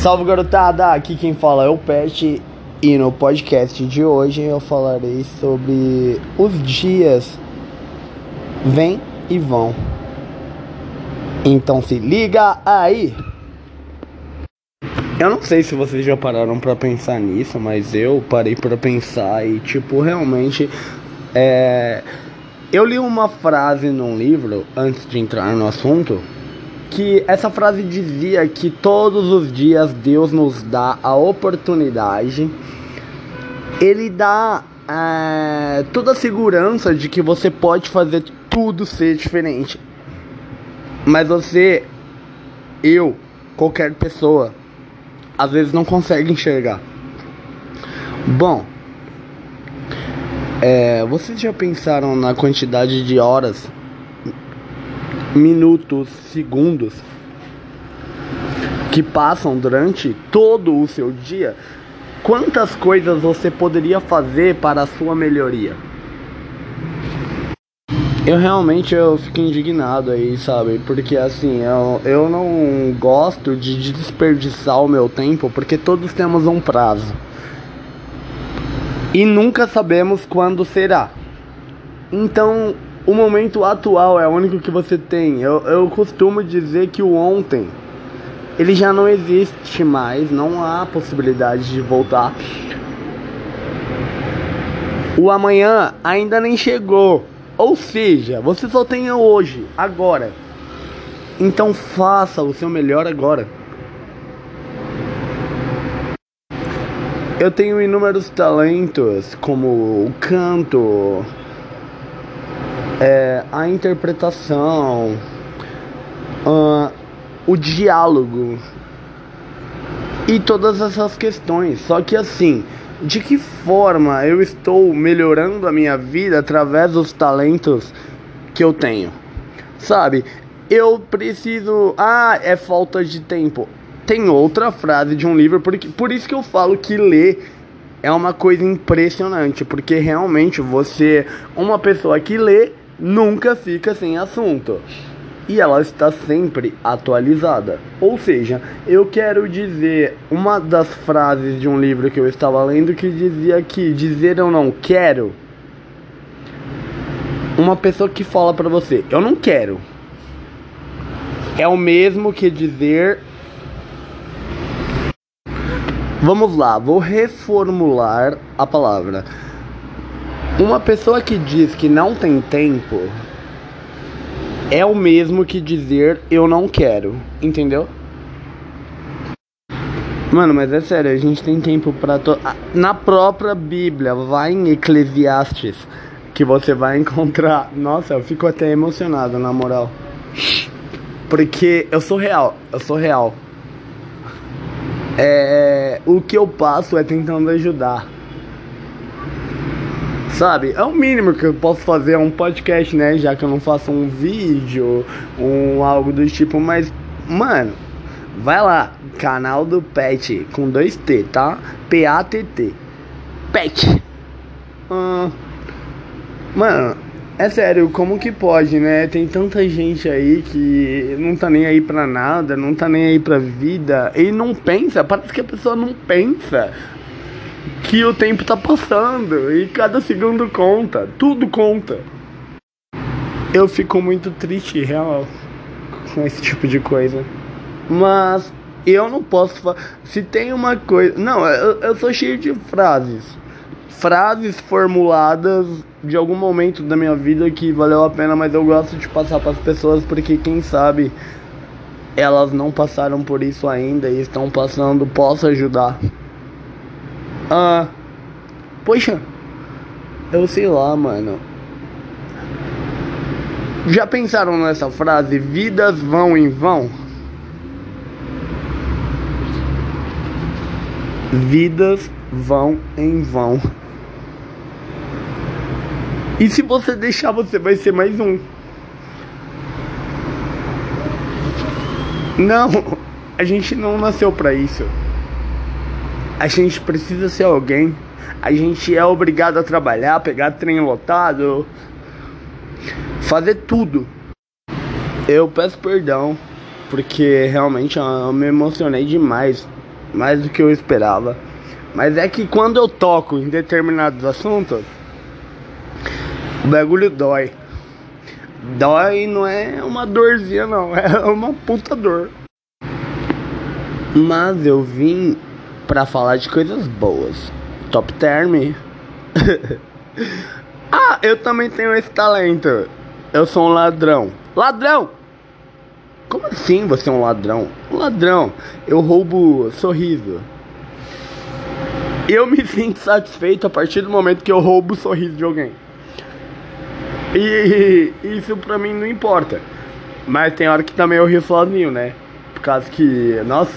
Salve garotada, aqui quem fala é o Pet e no podcast de hoje eu falarei sobre os dias vêm e vão. Então se liga aí! Eu não sei se vocês já pararam para pensar nisso, mas eu parei para pensar e tipo realmente é eu li uma frase num livro antes de entrar no assunto que essa frase dizia que todos os dias Deus nos dá a oportunidade, Ele dá é, toda a segurança de que você pode fazer tudo ser diferente. Mas você, eu, qualquer pessoa, às vezes não consegue enxergar. Bom, é, vocês já pensaram na quantidade de horas, minutos, segundos que passam durante todo o seu dia? Quantas coisas você poderia fazer para a sua melhoria? Eu realmente eu fico indignado aí, sabe? Porque assim, eu, eu não gosto de desperdiçar o meu tempo, porque todos temos um prazo e nunca sabemos quando será. Então, o momento atual é o único que você tem. Eu, eu costumo dizer que o ontem ele já não existe mais, não há possibilidade de voltar. O amanhã ainda nem chegou. Ou seja, você só tem hoje, agora. Então faça o seu melhor agora. Eu tenho inúmeros talentos, como o canto, é, a interpretação, uh, o diálogo e todas essas questões. Só que assim, de que forma eu estou melhorando a minha vida através dos talentos que eu tenho? Sabe? Eu preciso. Ah, é falta de tempo tem outra frase de um livro, porque, por isso que eu falo que ler é uma coisa impressionante, porque realmente você, uma pessoa que lê, nunca fica sem assunto. E ela está sempre atualizada. Ou seja, eu quero dizer uma das frases de um livro que eu estava lendo que dizia que dizer eu não quero uma pessoa que fala para você, eu não quero. É o mesmo que dizer Vamos lá, vou reformular a palavra. Uma pessoa que diz que não tem tempo é o mesmo que dizer eu não quero, entendeu? Mano, mas é sério, a gente tem tempo para to... na própria Bíblia, vai em Eclesiastes que você vai encontrar. Nossa, eu fico até emocionado, na moral. Porque eu sou real, eu sou real. É, o que eu passo é tentando ajudar. Sabe? É o mínimo que eu posso fazer, é um podcast, né? Já que eu não faço um vídeo, um algo do tipo, mas, mano, vai lá, canal do Pet com dois T, tá? P-A-T-T. Pet. Mano, é sério, como que pode, né? Tem tanta gente aí que não tá nem aí pra nada, não tá nem aí pra vida e não pensa, parece que a pessoa não pensa que o tempo tá passando e cada segundo conta, tudo conta. Eu fico muito triste, real, com esse tipo de coisa. Mas eu não posso. Se tem uma coisa. Não, eu, eu sou cheio de frases. Frases formuladas de algum momento da minha vida que valeu a pena, mas eu gosto de passar para as pessoas porque quem sabe elas não passaram por isso ainda e estão passando, posso ajudar. Ah, poxa, eu sei lá, mano. Já pensaram nessa frase? Vidas vão em vão? Vidas vão em vão. E se você deixar, você vai ser mais um. Não, a gente não nasceu para isso. A gente precisa ser alguém. A gente é obrigado a trabalhar, pegar trem lotado, fazer tudo. Eu peço perdão porque realmente eu me emocionei demais mais do que eu esperava. Mas é que quando eu toco em determinados assuntos, o bagulho dói. Dói não é uma dorzinha não, é uma puta dor. Mas eu vim pra falar de coisas boas. Top term. ah, eu também tenho esse talento. Eu sou um ladrão. Ladrão! Como assim você é um ladrão? Um ladrão. Eu roubo sorriso. Eu me sinto satisfeito a partir do momento que eu roubo o sorriso de alguém. E isso pra mim não importa. Mas tem hora que também eu rio sozinho, né? Por causa que. Nossa.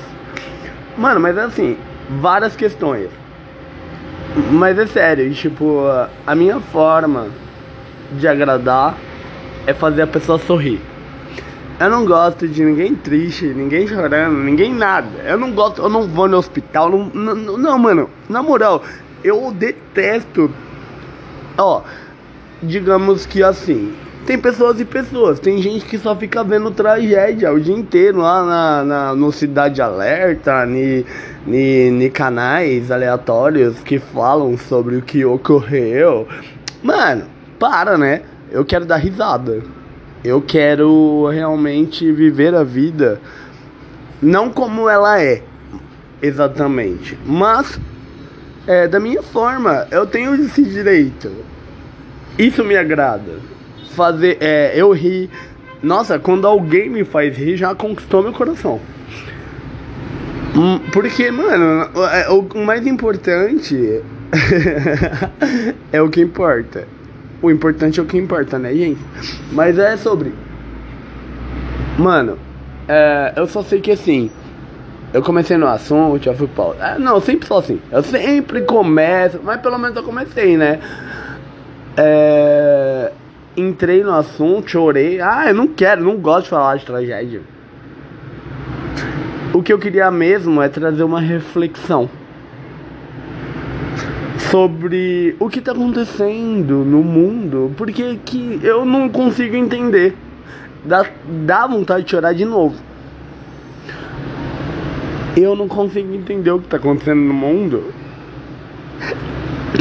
Mano, mas é assim, várias questões. Mas é sério, tipo, a minha forma de agradar é fazer a pessoa sorrir. Eu não gosto de ninguém triste, ninguém chorando, ninguém nada. Eu não gosto, eu não vou no hospital, não, não, não mano, na moral, eu detesto. Ó, digamos que assim, tem pessoas e pessoas. Tem gente que só fica vendo tragédia o dia inteiro lá na, na no Cidade Alerta, ni canais aleatórios que falam sobre o que ocorreu. Mano, para, né? Eu quero dar risada. Eu quero realmente viver a vida não como ela é, exatamente, mas é, da minha forma. Eu tenho esse direito. Isso me agrada. Fazer, é, eu rir. Nossa, quando alguém me faz rir, já conquistou meu coração. Hum, porque, mano, é, o mais importante é o que importa. O importante é o que importa, né, gente? Mas é sobre. Mano, é, eu só sei que assim. Eu comecei no assunto, já fui pau. É, não, eu sempre sou assim. Eu sempre começo, mas pelo menos eu comecei, né? É, entrei no assunto, chorei. Ah, eu não quero, não gosto de falar de tragédia. O que eu queria mesmo é trazer uma reflexão sobre o que está acontecendo no mundo, porque que eu não consigo entender. Dá, dá vontade de chorar de novo. Eu não consigo entender o que está acontecendo no mundo.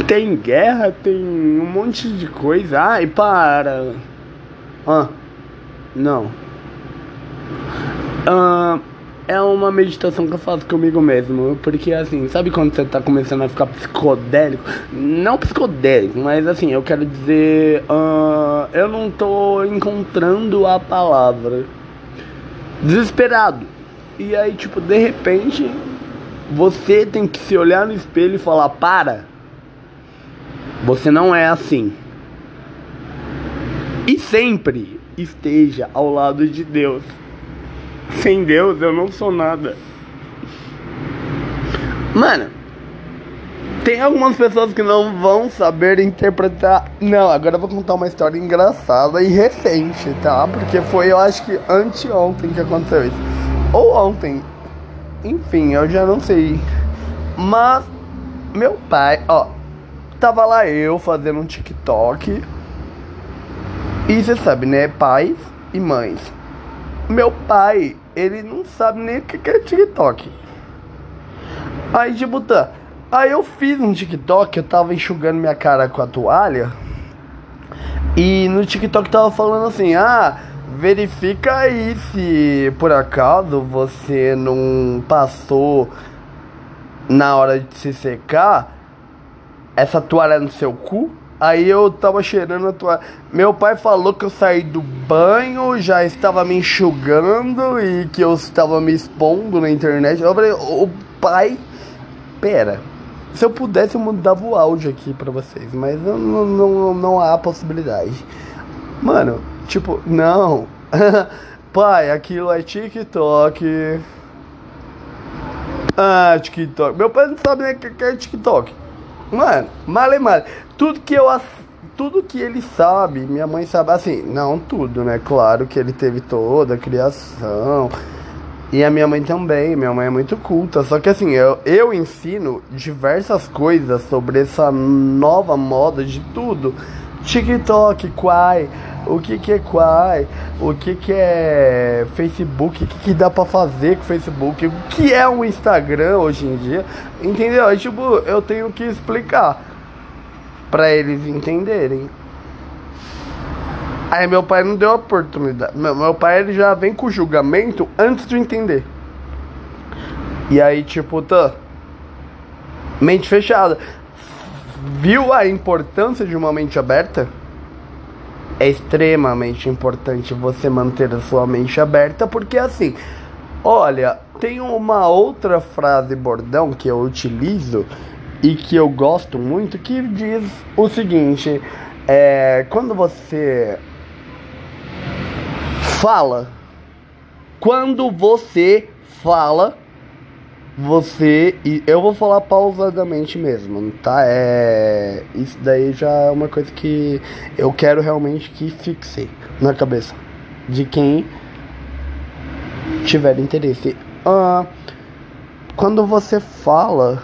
Tem guerra, tem um monte de coisa. Ai, para. Ah, não. Ah é uma meditação que eu faço comigo mesmo. Porque assim, sabe quando você tá começando a ficar psicodélico? Não psicodélico, mas assim, eu quero dizer. Uh, eu não tô encontrando a palavra. Desesperado. E aí, tipo, de repente, você tem que se olhar no espelho e falar: para. Você não é assim. E sempre esteja ao lado de Deus. Sem Deus eu não sou nada. Mano, tem algumas pessoas que não vão saber interpretar. Não, agora eu vou contar uma história engraçada e recente, tá? Porque foi, eu acho que anteontem que aconteceu isso. Ou ontem. Enfim, eu já não sei. Mas, meu pai, ó. Tava lá eu fazendo um TikTok. E você sabe, né? Pais e mães. Meu pai, ele não sabe nem o que é TikTok. Aí, tipo, tá. Aí eu fiz um TikTok, eu tava enxugando minha cara com a toalha. E no TikTok tava falando assim: ah, verifica aí se por acaso você não passou na hora de se secar essa toalha no seu cu. Aí eu tava cheirando a toalha. Meu pai falou que eu saí do banho, já estava me enxugando e que eu estava me expondo na internet. Eu falei, o pai, pera. Se eu pudesse, eu mudava o áudio aqui pra vocês, mas não, não, não há possibilidade. Mano, tipo, não. pai, aquilo é TikTok. Ah, TikTok. Meu pai não sabe nem o que é TikTok. Mano, male male. Tudo que eu tudo que ele sabe, minha mãe sabe assim, não tudo, né? Claro que ele teve toda a criação. E a minha mãe também, minha mãe é muito culta. Só que assim, eu, eu ensino diversas coisas sobre essa nova moda de tudo. TikTok, Quai, o que que é Quai, o que que é Facebook, o que que dá pra fazer com Facebook, o que é um Instagram hoje em dia, entendeu? Aí, tipo, eu tenho que explicar pra eles entenderem. Aí meu pai não deu oportunidade. Meu, meu pai ele já vem com julgamento antes de entender. E aí, tipo, tá. Mente fechada. Viu a importância de uma mente aberta? É extremamente importante você manter a sua mente aberta, porque assim, olha, tem uma outra frase bordão que eu utilizo e que eu gosto muito que diz o seguinte: é, quando você fala. Quando você fala, você e eu vou falar pausadamente mesmo, tá? É isso daí já é uma coisa que eu quero realmente que fixe na cabeça de quem tiver interesse. Ah, quando você fala,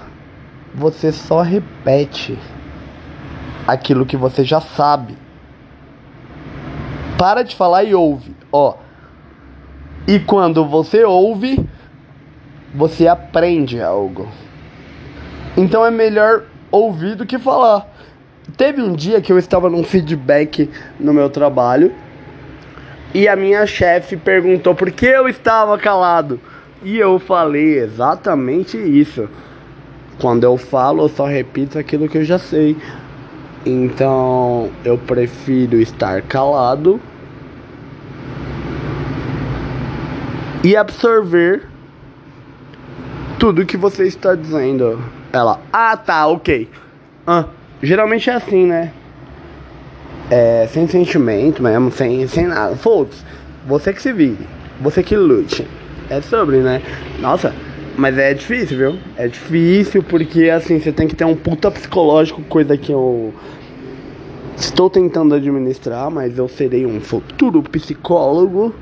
você só repete aquilo que você já sabe. Para de falar e ouve. Ó. E quando você ouve, você aprende algo. Então é melhor ouvir do que falar. Teve um dia que eu estava num feedback no meu trabalho e a minha chefe perguntou por que eu estava calado. E eu falei exatamente isso. Quando eu falo, eu só repito aquilo que eu já sei. Então eu prefiro estar calado e absorver tudo que você está dizendo. Ela, ah tá, ok. Ah, geralmente é assim, né? É, sem sentimento mesmo, sem, sem nada. Foda-se. Você que se vire. Você que lute. É sobre, né? Nossa, mas é difícil, viu? É difícil porque assim, você tem que ter um puta psicológico, coisa que eu estou tentando administrar, mas eu serei um futuro psicólogo.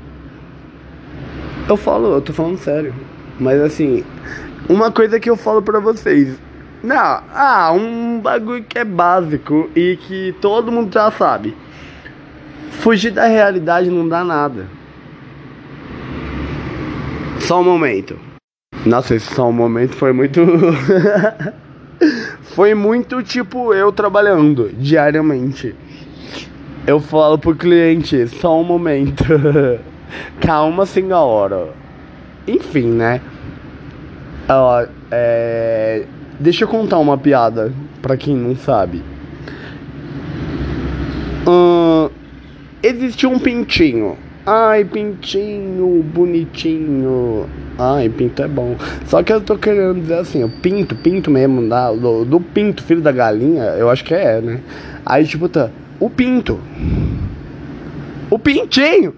Eu falo, eu tô falando sério. Mas assim, uma coisa que eu falo pra vocês. Não, ah, um bagulho que é básico e que todo mundo já sabe. Fugir da realidade não dá nada. Só um momento. Nossa, esse só um momento foi muito. foi muito tipo eu trabalhando diariamente. Eu falo pro cliente, só um momento. Calma, senhora. Enfim, né? Ó, é... Deixa eu contar uma piada pra quem não sabe. Existiu um pintinho. Ai, pintinho, bonitinho. Ai, pinto é bom. Só que eu tô querendo dizer assim, o pinto, pinto mesmo, da, do, do pinto, filho da galinha, eu acho que é, né? Aí, tipo, tá. O pinto. O pintinho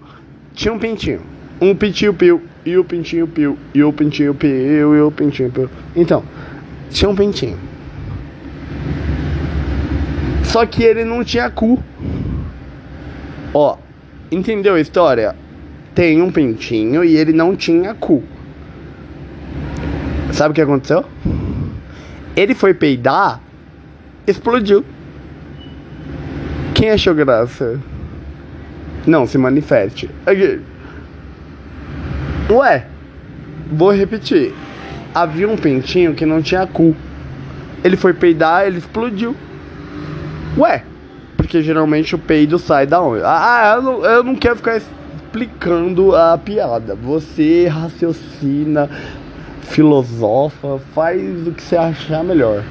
tinha um pintinho. Um pintinho piu, e o pintinho piu, e o pintinho piu, e o pintinho piu. Então, tinha um pintinho. Só que ele não tinha cu. Ó, entendeu a história? Tem um pintinho e ele não tinha cu. Sabe o que aconteceu? Ele foi peidar, explodiu. Quem achou graça? Não, se manifeste. Aqui. Ué, vou repetir. Havia um pintinho que não tinha cu. Ele foi peidar, ele explodiu. Ué, porque geralmente o peido sai da onde? Ah, eu não, eu não quero ficar explicando a piada. Você raciocina, filosofa, faz o que você achar melhor.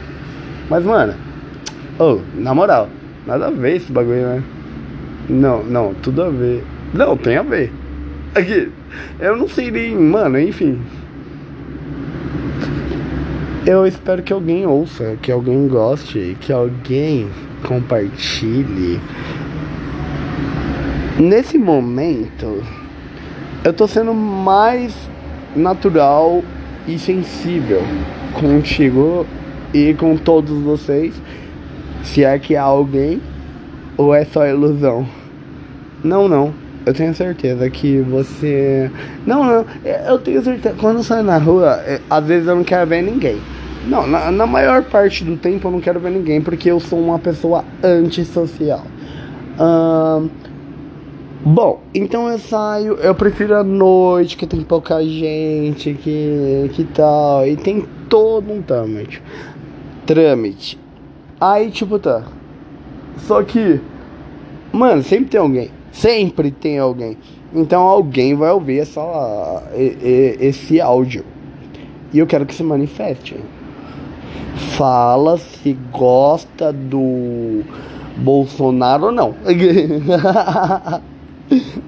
Mas, mano, oh, na moral, nada a ver esse bagulho, né? Não, não, tudo a ver. Não, tem a ver. Aqui, eu não sei nem, mano, enfim. Eu espero que alguém ouça, que alguém goste, que alguém compartilhe. Nesse momento, eu tô sendo mais natural e sensível contigo e com todos vocês. Se é que há alguém ou é só ilusão? Não, não. Eu tenho certeza que você. Não, não. Eu tenho certeza. Quando saio na rua, é, às vezes eu não quero ver ninguém. Não, na, na maior parte do tempo eu não quero ver ninguém porque eu sou uma pessoa antissocial. Ahn. Bom, então eu saio, eu prefiro a noite, que tem pouca gente, que, que tal, e tem todo um trâmite. Trâmite. Aí, tipo, tá. Só que, mano, sempre tem alguém. Sempre tem alguém. Então alguém vai ouvir essa, esse áudio. E eu quero que se manifeste. Fala se gosta do Bolsonaro ou não.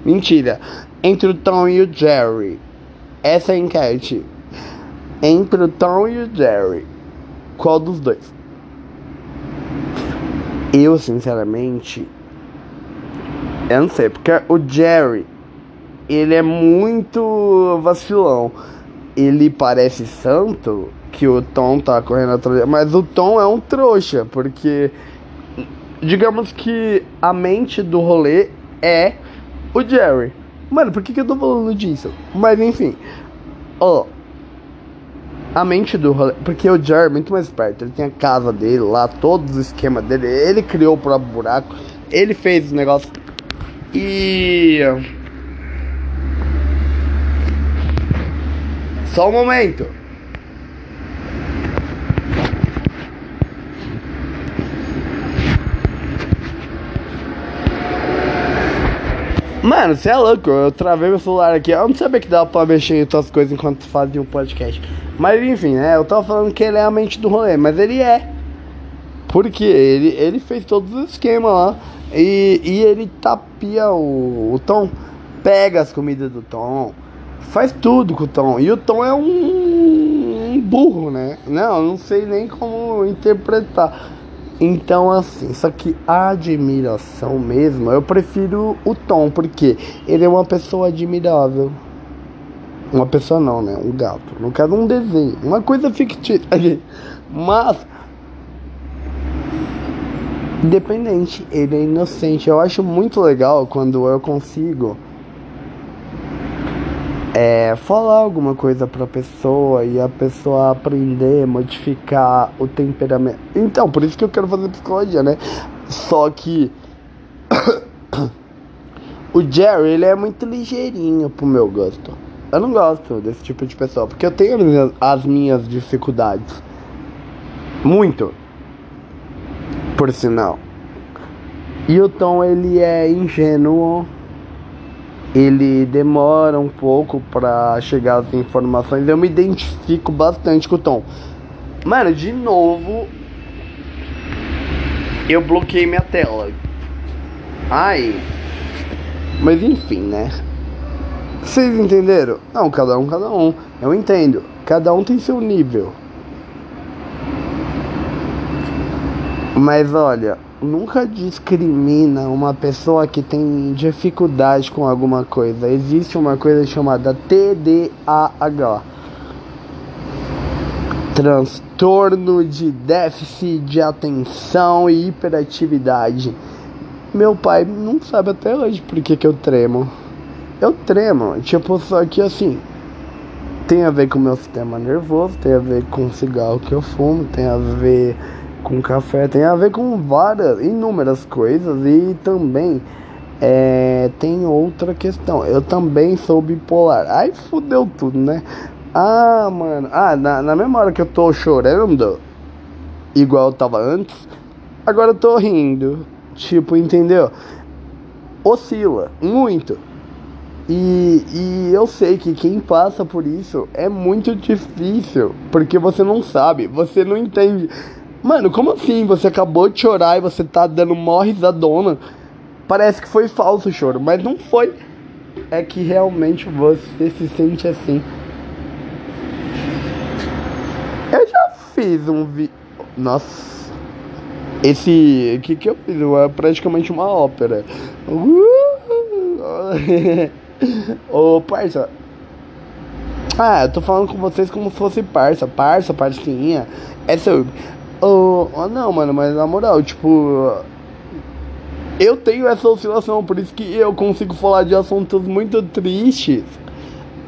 Mentira. Entre o Tom e o Jerry. Essa é a enquete. Entre o Tom e o Jerry. Qual dos dois? Eu, sinceramente, eu não sei, porque o Jerry, ele é muito vacilão. Ele parece santo, que o Tom tá correndo atrás mas o Tom é um trouxa, porque digamos que a mente do rolê é o Jerry. Mano, por que, que eu tô falando disso? Mas enfim, ó. A mente do rolê. Porque o Jerry é muito mais esperto. Ele tem a casa dele lá, todos os esquemas dele. Ele criou o próprio buraco. Ele fez os negócios. E. Só um momento. Mano, você é louco, eu travei meu celular aqui. Eu não sabia que dava pra mexer em outras coisas enquanto fazia um podcast. Mas enfim, né? Eu tava falando que ele é a mente do rolê, mas ele é. Porque ele, ele fez todos os esquemas lá. E, e ele tapia o, o Tom, pega as comidas do Tom, faz tudo com o Tom. E o Tom é um, um burro, né? Não, não sei nem como interpretar. Então, assim, só que a admiração mesmo, eu prefiro o Tom, porque ele é uma pessoa admirável. Uma pessoa não, né? Um gato. No caso, um desenho. Uma coisa fictícia. Mas. Independente, ele é inocente. Eu acho muito legal quando eu consigo. É, falar alguma coisa pra pessoa e a pessoa aprender, modificar o temperamento. Então, por isso que eu quero fazer psicologia, né? Só que. o Jerry, ele é muito ligeirinho pro meu gosto. Eu não gosto desse tipo de pessoa, porque eu tenho as minhas, as minhas dificuldades. Muito. Por sinal. E o Tom, ele é ingênuo. Ele demora um pouco pra chegar às informações. Eu me identifico bastante com o Tom. Mano, de novo. Eu bloqueei minha tela. Ai. Mas enfim, né? Vocês entenderam? Não, cada um, cada um. Eu entendo. Cada um tem seu nível. Mas olha, nunca discrimina uma pessoa que tem dificuldade com alguma coisa. Existe uma coisa chamada TDAH. Transtorno de déficit de atenção e hiperatividade. Meu pai não sabe até hoje por que, que eu tremo. Eu tremo, tipo, só que assim, tem a ver com o meu sistema nervoso, tem a ver com o cigarro que eu fumo, tem a ver com café, tem a ver com várias, inúmeras coisas e também é, tem outra questão. Eu também sou bipolar. Aí fudeu tudo, né? Ah, mano. Ah, na, na mesma hora que eu tô chorando, igual eu tava antes, agora eu tô rindo. Tipo, entendeu? Oscila muito. E, e eu sei que quem passa por isso é muito difícil, porque você não sabe, você não entende. Mano, como assim? Você acabou de chorar e você tá dando mó risadona. Parece que foi falso o choro, mas não foi. É que realmente você se sente assim. Eu já fiz um vi... Nossa. Esse. O que que eu fiz? É praticamente uma ópera. Ô, parça. Ah, eu tô falando com vocês como se fosse parça. Parça, parcinha. É seu. Ô, oh, não, mano, mas na moral, tipo. Eu tenho essa oscilação, por isso que eu consigo falar de assuntos muito tristes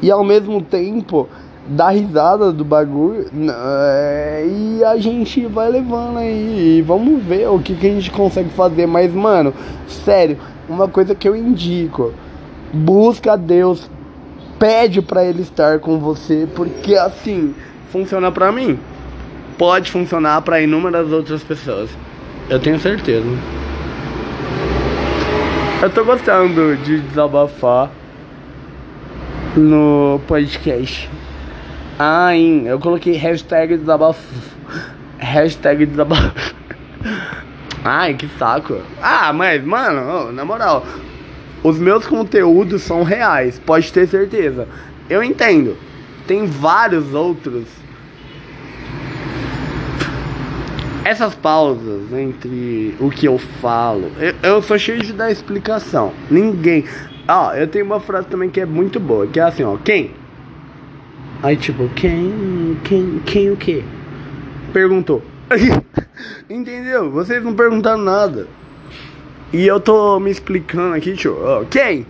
e ao mesmo tempo dar risada do bagulho é, e a gente vai levando aí. E vamos ver o que, que a gente consegue fazer. Mas, mano, sério, uma coisa que eu indico: busca a Deus, pede para Ele estar com você, porque assim funciona pra mim. Pode funcionar para inúmeras outras pessoas. Eu tenho certeza. Eu tô gostando de desabafar no podcast. Ai, eu coloquei hashtag desabafo. Hashtag desabafo. Ai, que saco. Ah, mas, mano, na moral, os meus conteúdos são reais, pode ter certeza. Eu entendo. Tem vários outros. Essas pausas entre o que eu falo, eu, eu sou cheio de dar explicação. Ninguém. Ó, eu tenho uma frase também que é muito boa, que é assim, ó, quem? Aí tipo, quem, quem, quem o quê? Perguntou. Entendeu? Vocês não perguntaram nada. E eu tô me explicando aqui, tio. Ó, quem?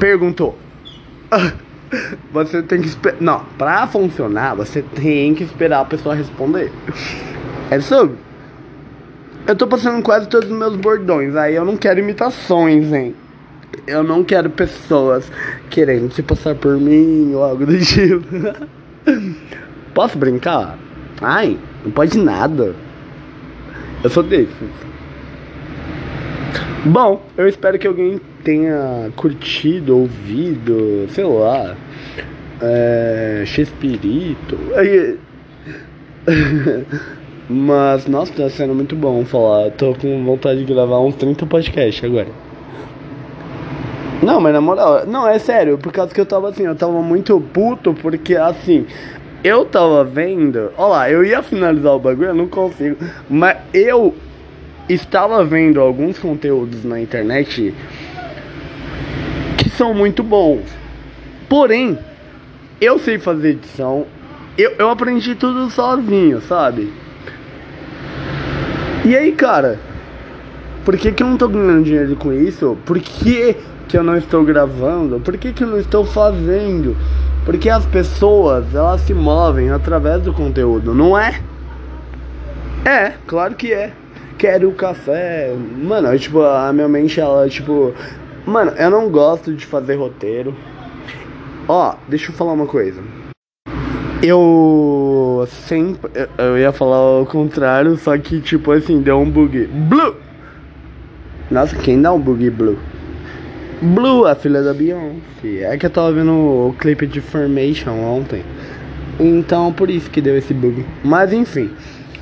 Perguntou. Você tem que esperar. Não, pra funcionar, você tem que esperar a pessoa responder. É sobre. Eu tô passando quase todos os meus bordões. Aí eu não quero imitações, hein? Eu não quero pessoas querendo se passar por mim ou algo do tipo. Posso brincar? Ai, não pode nada. Eu sou desses. Bom, eu espero que alguém tenha curtido, ouvido, sei lá, é, Chespirito. Mas, nossa, tá sendo muito bom falar. Tô com vontade de gravar uns 30 podcasts agora. Não, mas na moral, não, é sério, por causa que eu tava assim, eu tava muito puto, porque assim, eu tava vendo, ó lá, eu ia finalizar o bagulho, eu não consigo, mas eu estava vendo alguns conteúdos na internet que são muito bons. Porém, eu sei fazer edição, eu, eu aprendi tudo sozinho, sabe? E aí, cara, por que, que eu não tô ganhando dinheiro com isso? Por que que eu não estou gravando? Por que, que eu não estou fazendo? Porque as pessoas, elas se movem através do conteúdo, não é? É, claro que é. Quero café. Mano, é, tipo, a minha mente, ela, tipo. Mano, eu não gosto de fazer roteiro. Ó, deixa eu falar uma coisa. Eu sempre. Eu ia falar o contrário, só que, tipo assim, deu um bug. Blue! Nossa, quem dá um bug blue? Blue, a filha da Beyoncé. É que eu tava vendo o clipe de Formation ontem. Então por isso que deu esse bug. Mas enfim.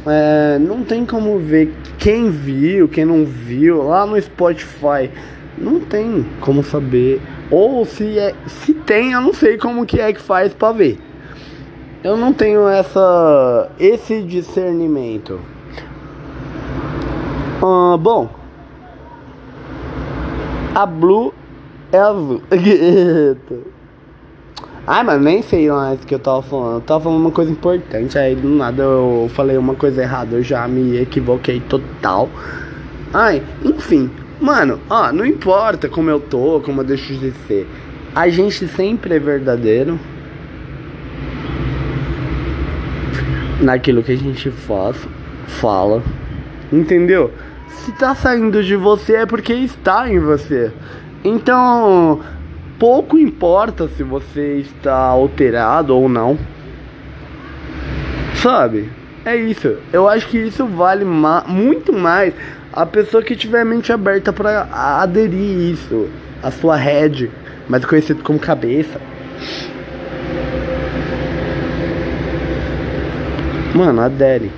É, não tem como ver quem viu, quem não viu. Lá no Spotify. Não tem como saber. Ou se é. Se tem, eu não sei como que é que faz pra ver. Eu não tenho essa. esse discernimento. Ah, bom. A Blue é azul. Ai, mas nem sei mais que eu tava falando. Eu tava falando uma coisa importante. Aí do nada eu falei uma coisa errada. Eu já me equivoquei total. Ai, enfim. Mano, ó, não importa como eu tô, como eu deixo de ser. A gente sempre é verdadeiro. Naquilo que a gente faz, fala. Entendeu? Se tá saindo de você é porque está em você. Então, pouco importa se você está alterado ou não. Sabe? É isso. Eu acho que isso vale ma muito mais a pessoa que tiver mente aberta para aderir isso, a sua head, mais conhecido como cabeça. Mano, adere.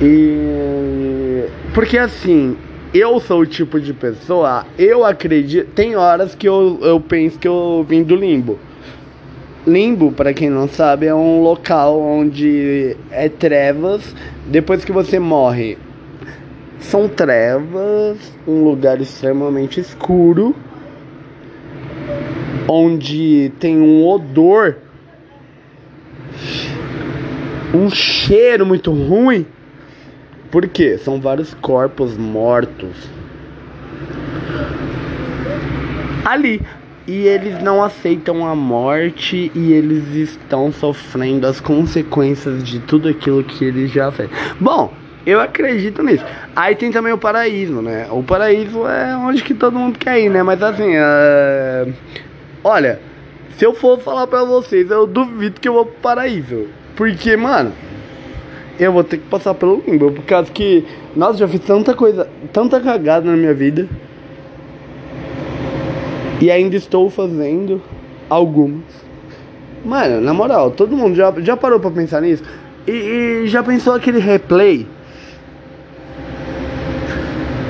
E porque assim, eu sou o tipo de pessoa, eu acredito. Tem horas que eu, eu penso que eu vim do limbo. Limbo, para quem não sabe, é um local onde é trevas. Depois que você morre, são trevas, um lugar extremamente escuro, onde tem um odor, um cheiro muito ruim. Por quê? São vários corpos mortos ali. e eles não aceitam a morte e eles estão sofrendo as consequências de tudo aquilo que eles já fez. Bom, eu acredito nisso. Aí tem também o paraíso, né? O paraíso é onde que todo mundo quer ir, né? Mas assim, uh... olha, se eu for falar pra vocês, eu duvido que eu vou pro paraíso. Porque, mano, eu vou ter que passar pelo limbo. Por causa que, nossa, já fiz tanta coisa, tanta cagada na minha vida. E ainda estou fazendo algumas. Mano, na moral, todo mundo já, já parou pra pensar nisso? E, e já pensou aquele replay?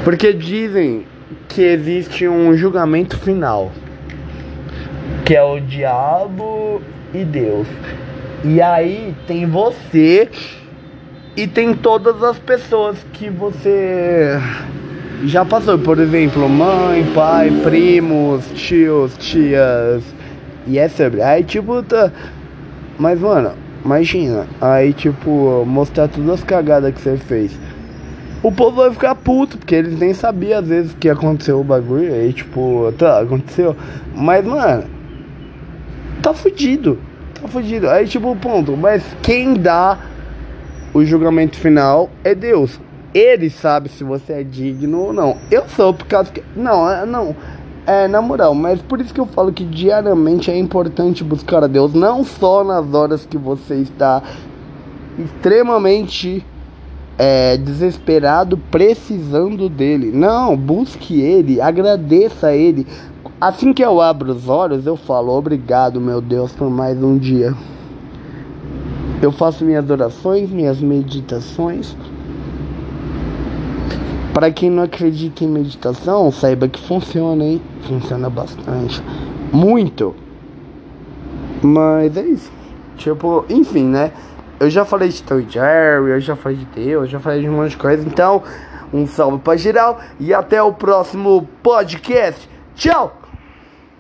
Porque dizem que existe um julgamento final. Que é o diabo e Deus. E aí tem você e tem todas as pessoas que você já passou, por exemplo, mãe, pai, primos, tios, tias. E é sobre. Aí tipo, tá. Mas mano, imagina, aí tipo, mostrar todas as cagadas que você fez. O povo vai ficar puto, porque eles nem sabiam às vezes que aconteceu o bagulho. Aí tipo, tá, aconteceu. Mas mano, tá fudido. Tá fudido. Aí tipo, ponto. Mas quem dá o julgamento final é Deus. Ele sabe se você é digno ou não. Eu sou por causa que. Não, é, não. É, na moral, mas por isso que eu falo que diariamente é importante buscar a Deus, não só nas horas que você está extremamente é, desesperado, precisando dele. Não, busque ele, agradeça a ele. Assim que eu abro os olhos, eu falo: Obrigado, meu Deus, por mais um dia. Eu faço minhas orações, minhas meditações. Para quem não acredita em meditação, saiba que funciona, hein? Funciona bastante. Muito. Mas é isso. Tipo, enfim, né? Eu já falei de Tom Jerry, eu já falei de Deus, eu já falei de um monte de coisa. Então, um salve pra geral e até o próximo podcast. Tchau!